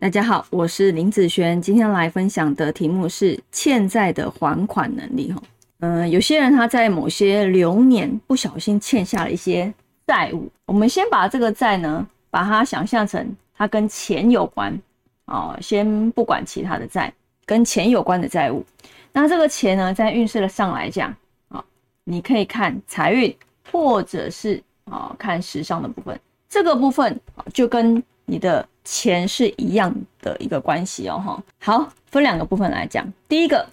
大家好，我是林子璇，今天来分享的题目是欠债的还款能力。哈，嗯，有些人他在某些流年不小心欠下了一些债务，我们先把这个债呢，把它想象成它跟钱有关哦，先不管其他的债，跟钱有关的债务。那这个钱呢，在运势的上来讲啊，你可以看财运，或者是啊看时尚的部分，这个部分就跟你的。钱是一样的一个关系哦，哈，好，分两个部分来讲。第一个，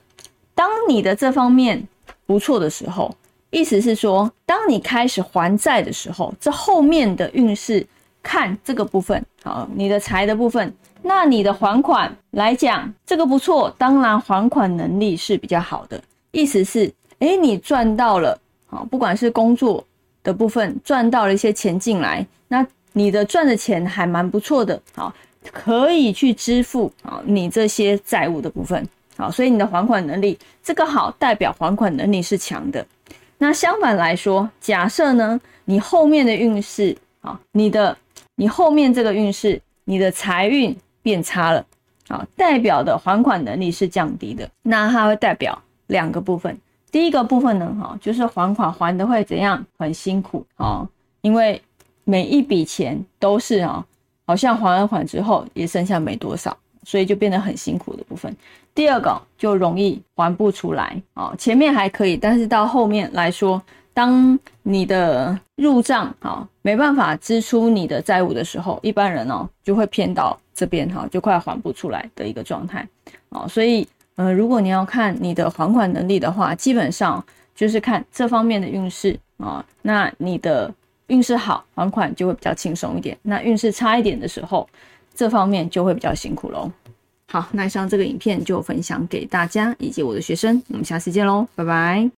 当你的这方面不错的时候，意思是说，当你开始还债的时候，这后面的运势看这个部分，好，你的财的部分，那你的还款来讲，这个不错，当然还款能力是比较好的。意思是，哎，你赚到了，好，不管是工作的部分赚到了一些钱进来，那。你的赚的钱还蛮不错的，好，可以去支付啊你这些债务的部分，好，所以你的还款能力这个好，代表还款能力是强的。那相反来说，假设呢，你后面的运势啊，你的你后面这个运势，你的财运变差了，啊，代表的还款能力是降低的。那它会代表两个部分，第一个部分呢，哈，就是还款还的会怎样，很辛苦啊，因为。每一笔钱都是啊，好像还了款之后也剩下没多少，所以就变得很辛苦的部分。第二个就容易还不出来啊，前面还可以，但是到后面来说，当你的入账啊没办法支出你的债务的时候，一般人哦就会偏到这边哈，就快还不出来的一个状态啊。所以呃，如果你要看你的还款能力的话，基本上就是看这方面的运势啊，那你的。运势好，还款就会比较轻松一点。那运势差一点的时候，这方面就会比较辛苦喽。好，那以上这个影片就分享给大家以及我的学生，我们下次见喽，拜拜。